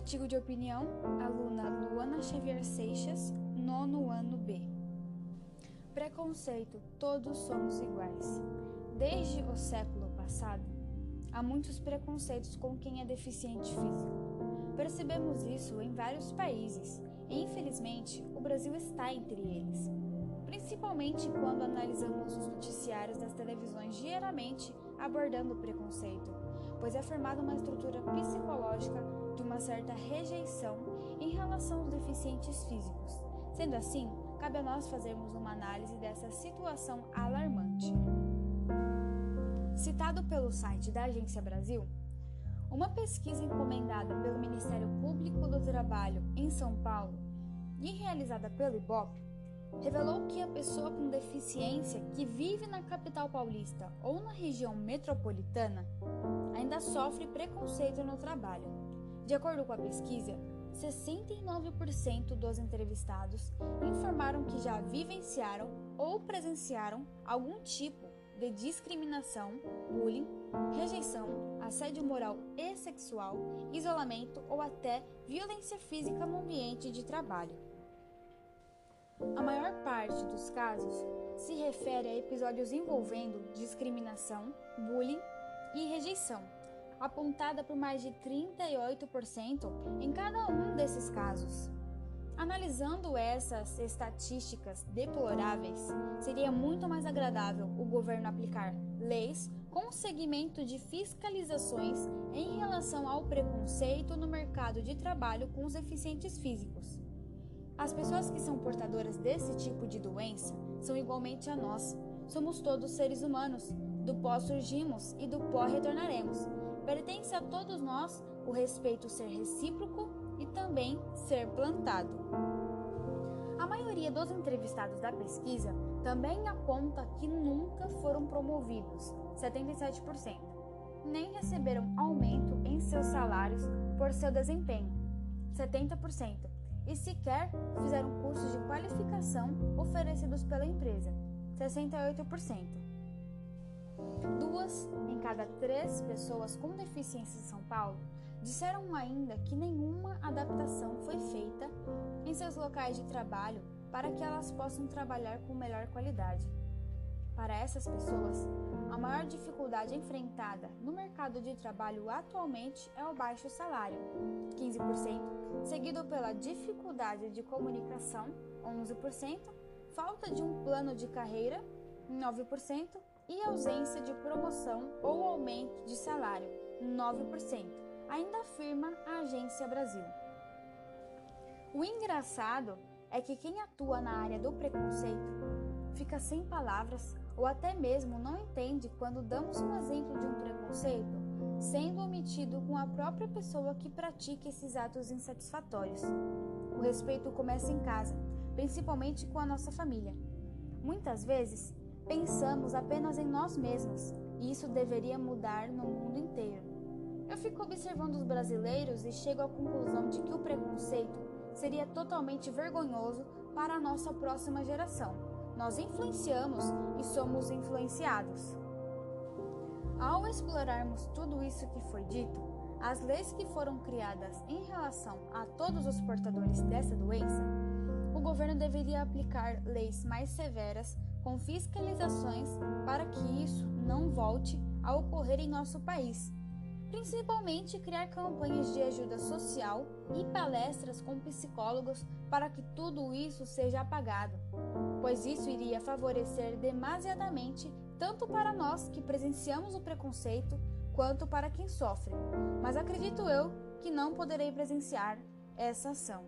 Artigo de opinião, aluna Luana Xavier Seixas, nono ano B. Preconceito, todos somos iguais. Desde o século passado, há muitos preconceitos com quem é deficiente físico. Percebemos isso em vários países e, infelizmente, o Brasil está entre eles. Principalmente quando analisamos os noticiários das televisões diariamente abordando o preconceito, pois é formada uma estrutura psicológica de uma certa rejeição em relação aos deficientes físicos. Sendo assim, cabe a nós fazermos uma análise dessa situação alarmante. Citado pelo site da Agência Brasil, uma pesquisa encomendada pelo Ministério Público do Trabalho em São Paulo e realizada pelo IBOP revelou que a pessoa com deficiência que vive na capital paulista ou na região metropolitana ainda sofre preconceito no trabalho. De acordo com a pesquisa, 69% dos entrevistados informaram que já vivenciaram ou presenciaram algum tipo de discriminação, bullying, rejeição, assédio moral e sexual, isolamento ou até violência física no ambiente de trabalho. A maior parte dos casos se refere a episódios envolvendo discriminação, bullying e rejeição apontada por mais de 38% em cada um desses casos. Analisando essas estatísticas deploráveis, seria muito mais agradável o governo aplicar leis com segmento de fiscalizações em relação ao preconceito no mercado de trabalho com os deficientes físicos. As pessoas que são portadoras desse tipo de doença são igualmente a nós. Somos todos seres humanos. Do pó surgimos e do pó retornaremos. Pertence a todos nós o respeito ser recíproco e também ser plantado. A maioria dos entrevistados da pesquisa também aponta que nunca foram promovidos, 77%, nem receberam aumento em seus salários por seu desempenho, 70%, e sequer fizeram cursos de qualificação oferecidos pela empresa, 68%. Duas em cada três pessoas com deficiência em São Paulo disseram ainda que nenhuma adaptação foi feita em seus locais de trabalho para que elas possam trabalhar com melhor qualidade. Para essas pessoas, a maior dificuldade enfrentada no mercado de trabalho atualmente é o baixo salário, 15%, seguido pela dificuldade de comunicação, 11%, falta de um plano de carreira, 9%, e ausência de promoção ou aumento de salário, 9%, ainda afirma a Agência Brasil. O engraçado é que quem atua na área do preconceito fica sem palavras ou até mesmo não entende quando damos um exemplo de um preconceito sendo omitido com a própria pessoa que pratica esses atos insatisfatórios. O respeito começa em casa, principalmente com a nossa família. Muitas vezes, Pensamos apenas em nós mesmos e isso deveria mudar no mundo inteiro. Eu fico observando os brasileiros e chego à conclusão de que o preconceito seria totalmente vergonhoso para a nossa próxima geração. Nós influenciamos e somos influenciados. Ao explorarmos tudo isso que foi dito, as leis que foram criadas em relação a todos os portadores dessa doença, o governo deveria aplicar leis mais severas com fiscalizações para que isso não volte a ocorrer em nosso país. Principalmente criar campanhas de ajuda social e palestras com psicólogos para que tudo isso seja apagado, pois isso iria favorecer demasiadamente tanto para nós que presenciamos o preconceito quanto para quem sofre. Mas acredito eu que não poderei presenciar essa ação.